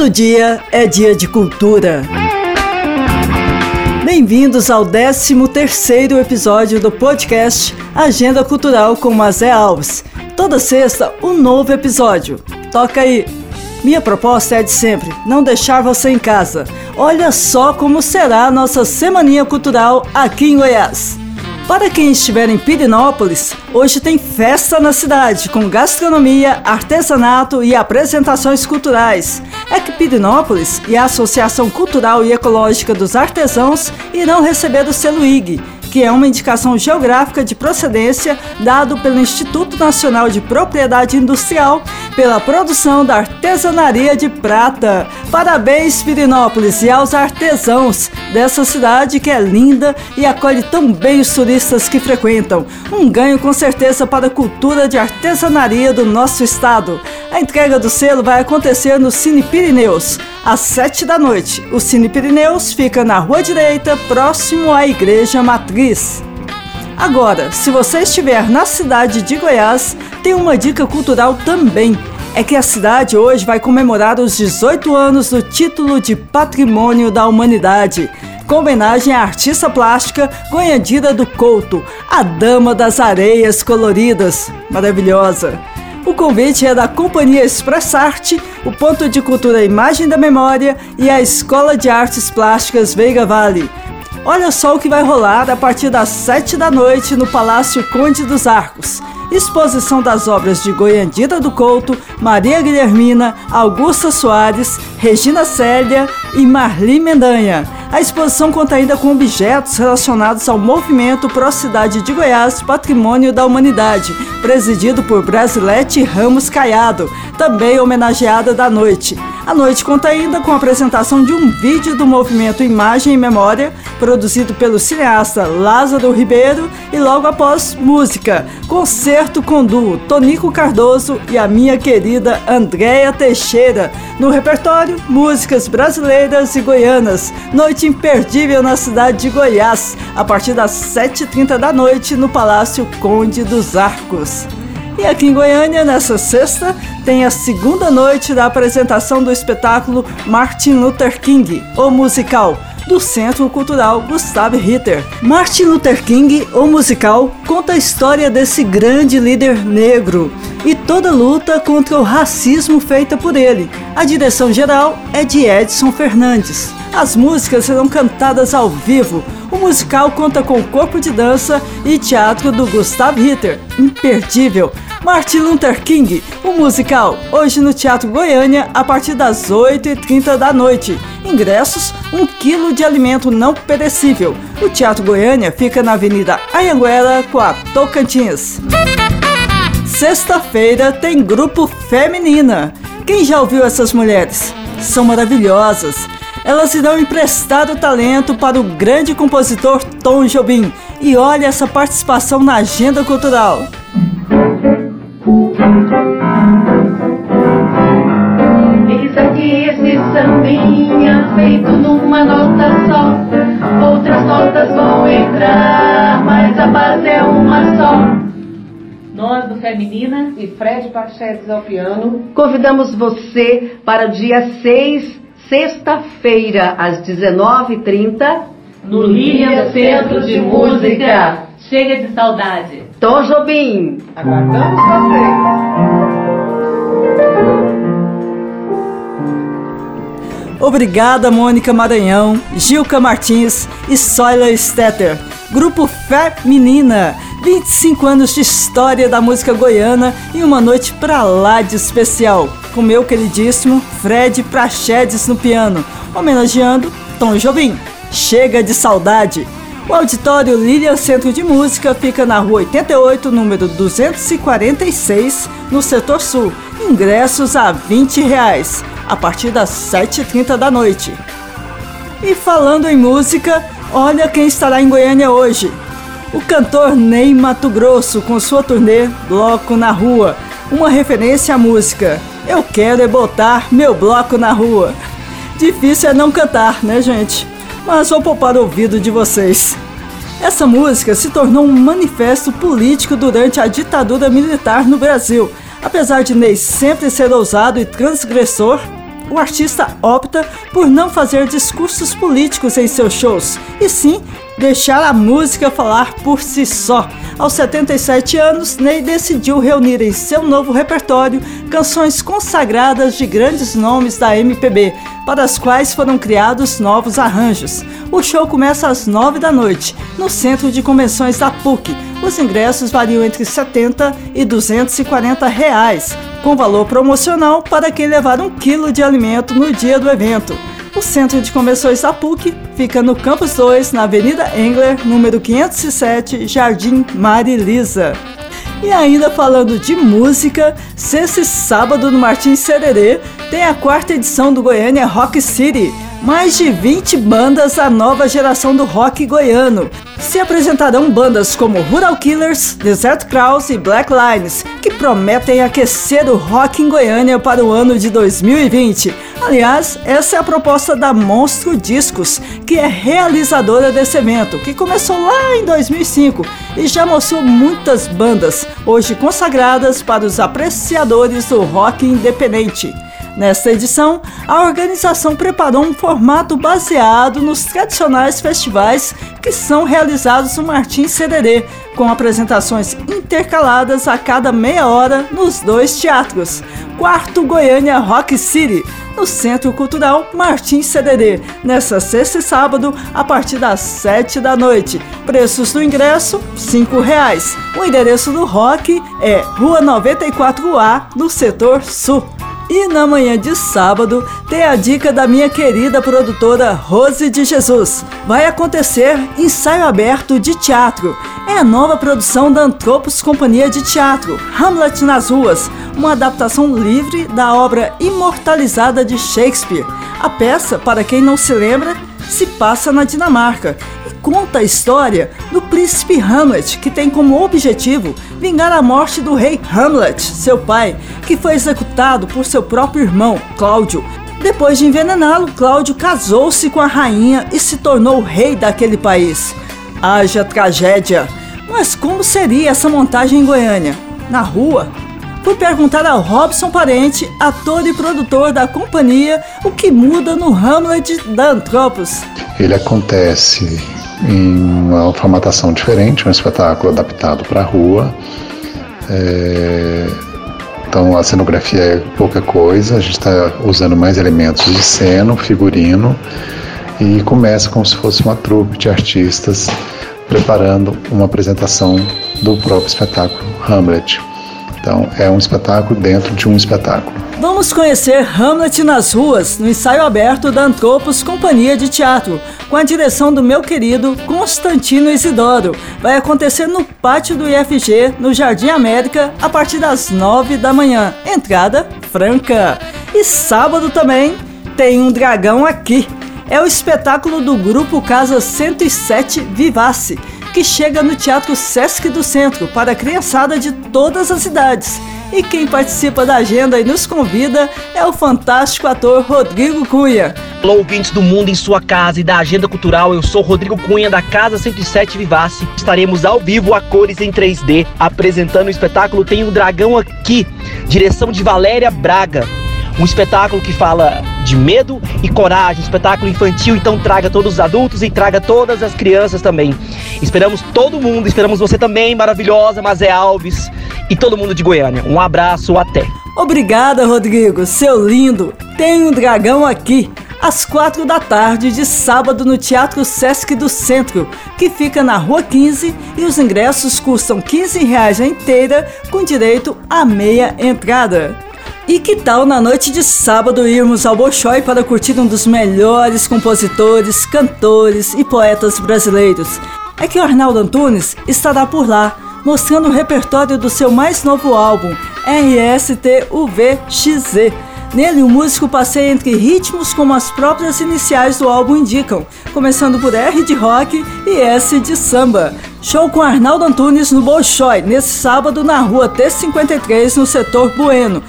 Todo dia é dia de cultura. Bem-vindos ao 13º episódio do podcast Agenda Cultural com Mazé Alves. Toda sexta, um novo episódio. Toca aí! Minha proposta é de sempre, não deixar você em casa. Olha só como será a nossa Semaninha Cultural aqui em Goiás. Para quem estiver em Pirinópolis, hoje tem festa na cidade, com gastronomia, artesanato e apresentações culturais. É que Pirinópolis e a Associação Cultural e Ecológica dos Artesãos irão receber o selo IG, que é uma indicação geográfica de procedência dado pelo Instituto Nacional de Propriedade Industrial pela produção da artesanaria de prata. Parabéns, Pirinópolis, e aos artesãos dessa cidade que é linda e acolhe tão bem os turistas que frequentam. Um ganho com certeza para a cultura de artesanaria do nosso estado. A entrega do selo vai acontecer no Cine Pirineus, às 7 da noite. O Cine Pirineus fica na Rua Direita, próximo à Igreja Matriz. Agora, se você estiver na cidade de Goiás, tem uma dica cultural também. É que a cidade hoje vai comemorar os 18 anos do título de Patrimônio da Humanidade, com homenagem à artista plástica Goiandira do Couto, a dama das areias coloridas. Maravilhosa! O convite é da Companhia Expressarte, o Ponto de Cultura Imagem da Memória e a Escola de Artes Plásticas Veiga Vale. Olha só o que vai rolar a partir das 7 da noite no Palácio Conde dos Arcos. Exposição das obras de Goiandira do Couto, Maria Guilhermina, Augusta Soares, Regina Célia e Marli Mendanha. A exposição conta ainda com objetos relacionados ao movimento Pro Cidade de Goiás Patrimônio da Humanidade, presidido por Brasilete Ramos Caiado, também homenageada da noite. A noite conta ainda com a apresentação de um vídeo do movimento Imagem e Memória, produzido pelo cineasta Lázaro Ribeiro, e logo após, música, concerto com duo Tonico Cardoso e a minha querida Andréia Teixeira. No repertório, músicas brasileiras e goianas. Noite imperdível na cidade de Goiás, a partir das 7h30 da noite no Palácio Conde dos Arcos. E aqui em Goiânia, nessa sexta, tem a segunda noite da apresentação do espetáculo Martin Luther King, o musical, do Centro Cultural Gustav Ritter. Martin Luther King, o musical, conta a história desse grande líder negro e toda a luta contra o racismo feita por ele. A direção geral é de Edson Fernandes. As músicas serão cantadas ao vivo. O musical conta com corpo de dança e teatro do Gustav Ritter, imperdível. Martin Luther King, o musical, hoje no Teatro Goiânia, a partir das 8h30 da noite. Ingressos, um quilo de alimento não perecível. O Teatro Goiânia fica na Avenida Anhanguera com a Tocantins. Sexta-feira tem grupo Feminina. Quem já ouviu essas mulheres? São maravilhosas. Elas irão emprestar o talento para o grande compositor Tom Jobim. E olha essa participação na agenda cultural. Sambinha feito numa nota só. Outras notas vão entrar, mas a base é uma só. Nós do Feminina e Fred Pachetes ao piano, convidamos você para o dia 6, sexta-feira, às 19h30, no Lilian Centro de Música. Chega de saudade. Tom Jobim. Aguardamos vocês. Obrigada, Mônica Maranhão, Gilca Martins e Soila Stetter. Grupo Fé Menina. 25 anos de história da música goiana e uma noite pra lá de especial. Com meu queridíssimo Fred Prachedes no piano, homenageando Tom Jobim. Chega de saudade. O auditório Lilian Centro de Música fica na rua 88, número 246, no setor sul. Ingressos a 20 reais, a partir das 7h30 da noite. E falando em música, olha quem estará em Goiânia hoje. O cantor Ney Mato Grosso com sua turnê Bloco na Rua, uma referência à música. Eu quero é botar meu bloco na rua. Difícil é não cantar, né, gente? Mas vou poupar o ouvido de vocês. Essa música se tornou um manifesto político durante a ditadura militar no Brasil. Apesar de Ney sempre ser ousado e transgressor, o artista opta por não fazer discursos políticos em seus shows, e sim deixar a música falar por si só. Aos 77 anos, Ney decidiu reunir em seu novo repertório canções consagradas de grandes nomes da MPB, para as quais foram criados novos arranjos. O show começa às 9 da noite, no Centro de Convenções da PUC. Os ingressos variam entre 70 e 240 reais, com valor promocional para quem levar um quilo de alimento no dia do evento. O Centro de Convenções da PUC fica no Campus 2, na Avenida Engler, número 507, Jardim Marilisa. E ainda falando de música, sexta e sábado no Martins Sererê tem a quarta edição do Goiânia Rock City mais de 20 bandas da nova geração do rock goiano. Se apresentarão bandas como Rural Killers, Desert Crows e Black Lines, que prometem aquecer o rock em Goiânia para o ano de 2020. Aliás, essa é a proposta da Monstro Discos, que é realizadora desse evento, que começou lá em 2005 e já mostrou muitas bandas, hoje consagradas para os apreciadores do rock independente. Nesta edição, a organização preparou um formato baseado nos tradicionais festivais que são realizados no Martins Sererê, com apresentações intercaladas a cada meia hora nos dois teatros. Quarto Goiânia Rock City, no Centro Cultural Martins Sererê, nesta sexta e sábado, a partir das sete da noite. Preços do ingresso, cinco reais. O endereço do rock é Rua 94A, no setor sul. E na manhã de sábado tem a dica da minha querida produtora Rose de Jesus. Vai acontecer ensaio aberto de teatro. É a nova produção da Antropos Companhia de Teatro, Hamlet nas Ruas, uma adaptação livre da obra imortalizada de Shakespeare. A peça, para quem não se lembra, se passa na Dinamarca conta a história do príncipe Hamlet, que tem como objetivo vingar a morte do rei Hamlet, seu pai, que foi executado por seu próprio irmão, Cláudio. Depois de envenená-lo, Cláudio casou-se com a rainha e se tornou rei daquele país. Haja tragédia! Mas como seria essa montagem em Goiânia? Na rua? Fui perguntar ao Robson Parente, ator e produtor da companhia, o que muda no Hamlet da Antropos. Ele acontece em uma formatação diferente, um espetáculo adaptado para a rua. É, então a cenografia é pouca coisa, a gente está usando mais elementos de cena, figurino e começa como se fosse uma trupe de artistas preparando uma apresentação do próprio espetáculo Hamlet. Então, é um espetáculo dentro de um espetáculo. Vamos conhecer Hamlet nas ruas, no ensaio aberto da Antropos Companhia de Teatro, com a direção do meu querido Constantino Isidoro. Vai acontecer no pátio do IFG, no Jardim América, a partir das nove da manhã. Entrada franca. E sábado também tem um dragão aqui. É o espetáculo do grupo Casa 107 Vivace que chega no Teatro Sesc do Centro para a criançada de todas as idades. E quem participa da agenda e nos convida é o fantástico ator Rodrigo Cunha. Olá, ouvintes do mundo em sua casa e da agenda cultural. Eu sou Rodrigo Cunha da Casa 107 Vivace. Estaremos ao vivo a cores em 3D apresentando o espetáculo Tem um Dragão aqui, direção de Valéria Braga. Um espetáculo que fala de medo e coragem, espetáculo infantil, então traga todos os adultos e traga todas as crianças também. Esperamos todo mundo, esperamos você também, maravilhosa Mazé Alves e todo mundo de Goiânia. Um abraço, até. Obrigada, Rodrigo, seu lindo. Tem um dragão aqui às quatro da tarde de sábado no Teatro Sesc do Centro, que fica na Rua 15 e os ingressos custam 15 reais a inteira, com direito a meia entrada. E que tal na noite de sábado irmos ao Bolshoi para curtir um dos melhores compositores, cantores e poetas brasileiros? É que o Arnaldo Antunes estará por lá, mostrando o repertório do seu mais novo álbum, RSTUVXZ. Nele, o músico passeia entre ritmos como as próprias iniciais do álbum indicam, começando por R de rock e S de samba. Show com Arnaldo Antunes no Bolshoi, nesse sábado na rua T53, no setor Bueno.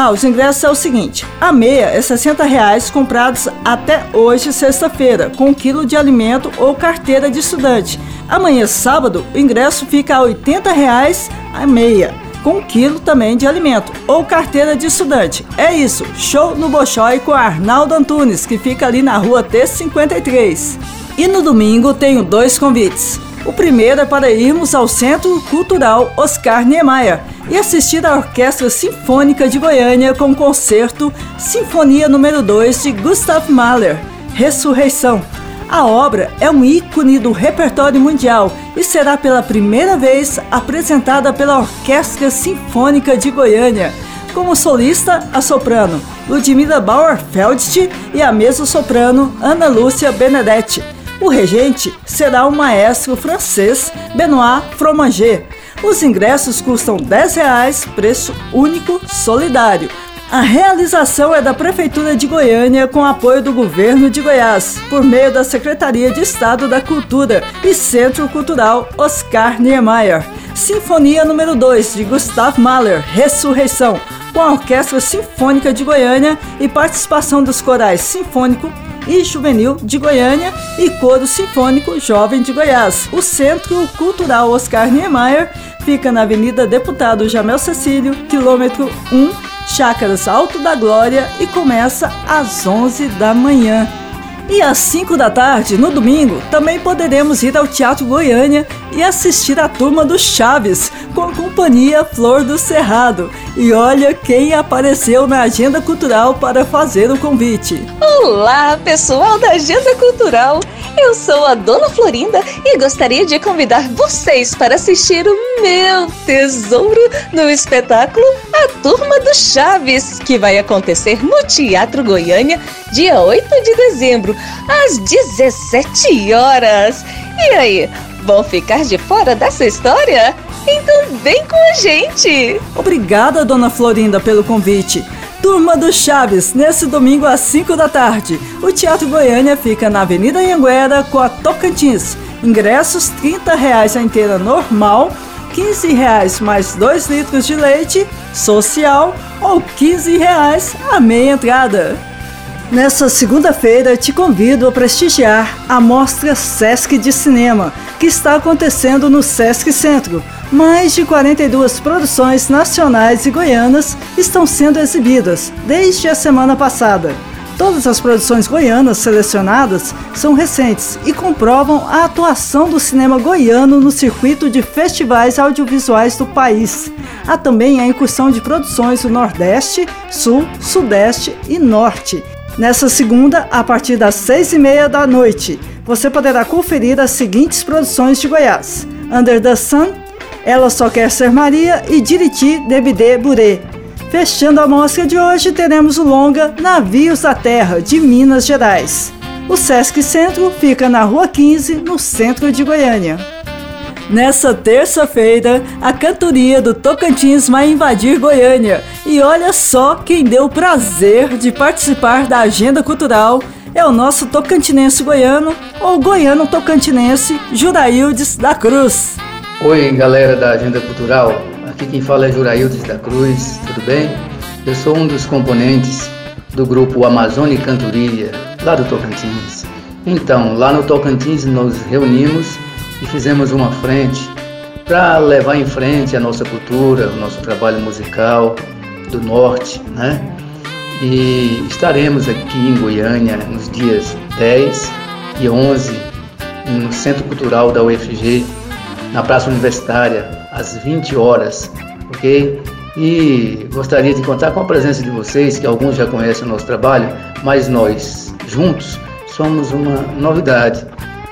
Ah, os ingressos é o seguinte: a meia é 60 reais comprados até hoje, sexta-feira, com um quilo de alimento ou carteira de estudante. Amanhã, sábado, o ingresso fica a 80 reais a meia. com um quilo também de alimento ou carteira de estudante. É isso, show no Bolshoi com Arnaldo Antunes, que fica ali na rua T53. E no domingo tenho dois convites. O primeiro é para irmos ao Centro Cultural Oscar Niemeyer e assistir à Orquestra Sinfônica de Goiânia com o concerto Sinfonia número 2 de Gustav Mahler, Ressurreição. A obra é um ícone do repertório mundial e será pela primeira vez apresentada pela Orquestra Sinfônica de Goiânia. Como solista, a soprano Ludmila Bauerfeldt e a mezzo-soprano Ana Lúcia Benedetti. O regente será o maestro francês Benoît Fromager. Os ingressos custam R$ 10, preço único solidário. A realização é da Prefeitura de Goiânia com apoio do Governo de Goiás, por meio da Secretaria de Estado da Cultura e Centro Cultural Oscar Niemeyer. Sinfonia número 2 de Gustav Mahler, Ressurreição, com a Orquestra Sinfônica de Goiânia e participação dos corais Sinfônico e Juvenil de Goiânia e Coro Sinfônico Jovem de Goiás. O Centro Cultural Oscar Niemeyer fica na Avenida Deputado Jamel Cecílio, quilômetro 1, Chácaras Alto da Glória e começa às 11 da manhã. E às 5 da tarde, no domingo, também poderemos ir ao Teatro Goiânia e assistir a turma do Chaves com a companhia Flor do Cerrado. E olha quem apareceu na agenda cultural para fazer o convite. Olá, pessoal da Agenda Cultural. Eu sou a Dona Florinda e gostaria de convidar vocês para assistir o meu tesouro no espetáculo A Turma do Chaves, que vai acontecer no Teatro Goiânia, dia 8 de dezembro, às 17 horas. E aí, vão ficar de fora dessa história? Então vem com a gente! Obrigada, Dona Florinda, pelo convite. Turma do Chaves, nesse domingo às 5 da tarde. O Teatro Goiânia fica na Avenida Anhanguera com a Tocantins. Ingressos R$ 30 a inteira normal, R$ 15 mais 2 litros de leite social ou R$ 15 a meia entrada. Nessa segunda-feira, te convido a prestigiar a Mostra Sesc de Cinema, que está acontecendo no Sesc Centro. Mais de 42 produções nacionais e goianas estão sendo exibidas desde a semana passada. Todas as produções goianas selecionadas são recentes e comprovam a atuação do cinema goiano no circuito de festivais audiovisuais do país. Há também a incursão de produções do Nordeste, Sul, Sudeste e Norte. Nessa segunda, a partir das seis e meia da noite, você poderá conferir as seguintes produções de Goiás: Under the Sun, Ela Só Quer Ser Maria e Diriti Debide Burê. Fechando a mostra de hoje, teremos o longa Navios da Terra, de Minas Gerais. O Sesc Centro fica na Rua 15, no centro de Goiânia. Nessa terça-feira, a cantoria do Tocantins vai invadir Goiânia. E olha só quem deu o prazer de participar da agenda cultural é o nosso tocantinense goiano, ou goiano tocantinense, Juraildes da Cruz. Oi, galera da Agenda Cultural. Aqui quem fala é Juraildes da Cruz, tudo bem? Eu sou um dos componentes do grupo Amazônia Cantoria, lá do Tocantins. Então, lá no Tocantins nos reunimos e fizemos uma frente para levar em frente a nossa cultura, o nosso trabalho musical do norte, né? E estaremos aqui em Goiânia nos dias 10 e 11 no Centro Cultural da UFG, na Praça Universitária, às 20 horas, ok? E gostaria de contar com a presença de vocês, que alguns já conhecem o nosso trabalho, mas nós juntos somos uma novidade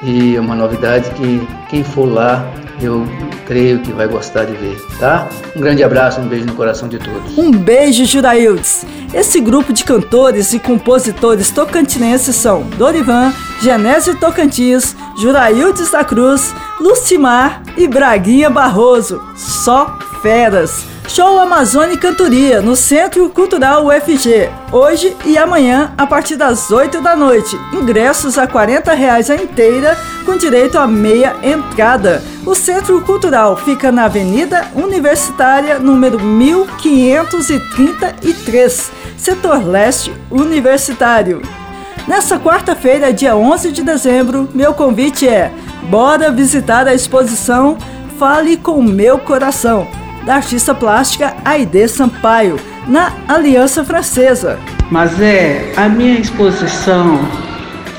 e uma novidade que quem for lá eu creio que vai gostar de ver, tá? Um grande abraço, um beijo no coração de todos. Um beijo, Juraildes. Esse grupo de cantores e compositores tocantinenses são Dorivan, Genésio Tocantins, Juraildes da Cruz, Lucimar e Braguinha Barroso. Só feras. Show Amazônia Cantoria, no Centro Cultural UFG, hoje e amanhã, a partir das 8 da noite. Ingressos a 40 reais a inteira, com direito a meia entrada. O Centro Cultural fica na Avenida Universitária, número 1533, Setor Leste Universitário. Nessa quarta-feira, dia 11 de dezembro, meu convite é: bora visitar a exposição Fale com Meu Coração da artista plástica Aide Sampaio, na Aliança Francesa. Mas é a minha exposição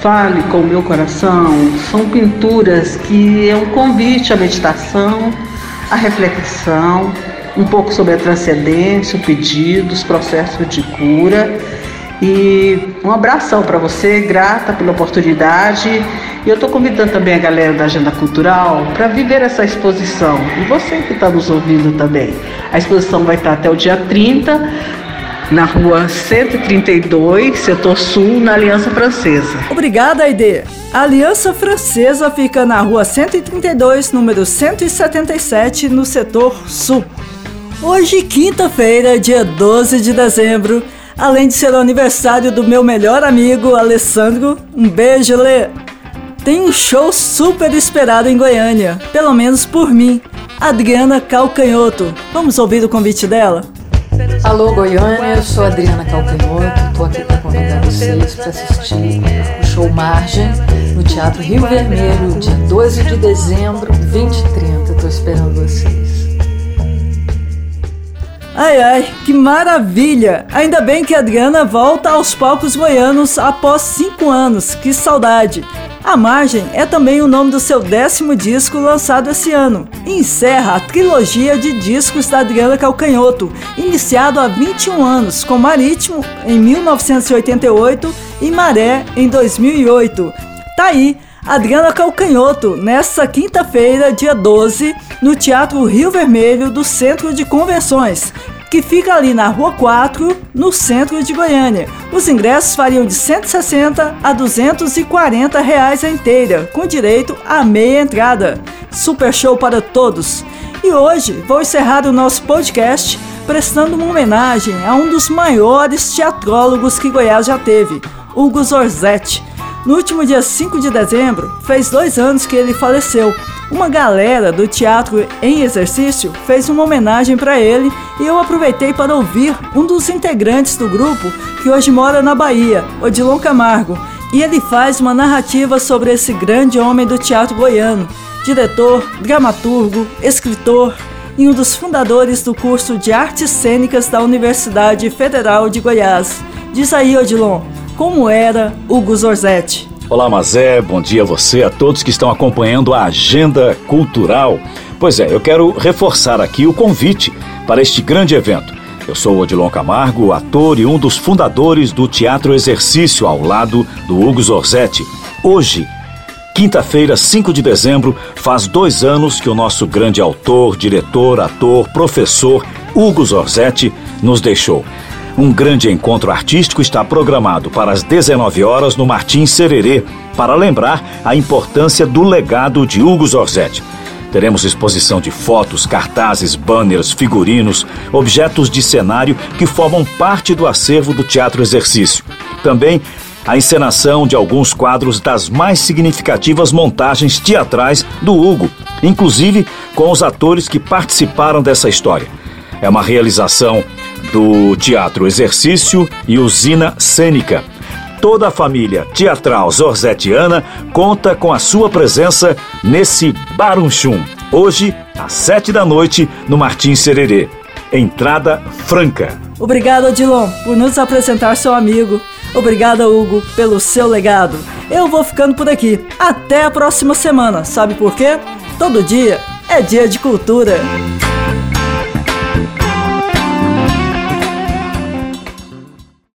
Fale com o meu coração são pinturas que é um convite à meditação, à reflexão, um pouco sobre a transcendência, o pedido, os processos de cura. E um abração para você, grata pela oportunidade. E eu estou convidando também a galera da Agenda Cultural para viver essa exposição. E você que está nos ouvindo também. A exposição vai estar até o dia 30 na rua 132, setor sul, na Aliança Francesa. Obrigada, Aide. A Aliança Francesa fica na rua 132, número 177, no setor sul. Hoje, quinta-feira, dia 12 de dezembro, além de ser o aniversário do meu melhor amigo, Alessandro, um beijo, Lê. Tem um show super esperado em Goiânia, pelo menos por mim, Adriana Calcanhoto. Vamos ouvir o convite dela? Alô Goiânia, eu sou Adriana Calcanhoto, estou aqui para convidar vocês para assistir o show Margem no Teatro Rio Vermelho, dia 12 de dezembro, 20 e 30. Estou esperando vocês. Ai ai, que maravilha! Ainda bem que a Adriana volta aos palcos goianos após cinco anos, que saudade! A Margem é também o nome do seu décimo disco lançado esse ano encerra a trilogia de discos da Adriana Calcanhoto, iniciado há 21 anos, com Marítimo em 1988 e Maré em 2008. Tá aí, Adriana Calcanhoto, nesta quinta-feira, dia 12, no Teatro Rio Vermelho do Centro de Convenções que fica ali na Rua 4, no centro de Goiânia. Os ingressos variam de 160 a 240 reais a inteira, com direito a meia entrada. Super show para todos! E hoje vou encerrar o nosso podcast prestando uma homenagem a um dos maiores teatrólogos que Goiás já teve, Hugo Zorzetti. No último dia 5 de dezembro, fez dois anos que ele faleceu uma galera do Teatro em Exercício fez uma homenagem para ele e eu aproveitei para ouvir um dos integrantes do grupo que hoje mora na Bahia, Odilon Camargo, e ele faz uma narrativa sobre esse grande homem do teatro goiano, diretor, dramaturgo, escritor e um dos fundadores do curso de Artes Cênicas da Universidade Federal de Goiás. Diz aí, Odilon, como era Hugo Zorzetti? Olá, Mazé, bom dia a você, a todos que estão acompanhando a Agenda Cultural. Pois é, eu quero reforçar aqui o convite para este grande evento. Eu sou Odilon Camargo, ator e um dos fundadores do Teatro Exercício, ao lado do Hugo Zorzetti. Hoje, quinta-feira, 5 de dezembro, faz dois anos que o nosso grande autor, diretor, ator, professor, Hugo Zorzetti, nos deixou. Um grande encontro artístico está programado para as 19 horas no Martins Sererê, para lembrar a importância do legado de Hugo Zorzetti. Teremos exposição de fotos, cartazes, banners, figurinos, objetos de cenário que formam parte do acervo do Teatro Exercício. Também a encenação de alguns quadros das mais significativas montagens teatrais do Hugo, inclusive com os atores que participaram dessa história. É uma realização do Teatro Exercício e Usina Cênica. Toda a família teatral zorzetiana conta com a sua presença nesse Barunchum, hoje às sete da noite no Martins Sererê. Entrada franca. Obrigado, Odilon, por nos apresentar seu amigo. Obrigada, Hugo, pelo seu legado. Eu vou ficando por aqui. Até a próxima semana. Sabe por quê? Todo dia é dia de cultura.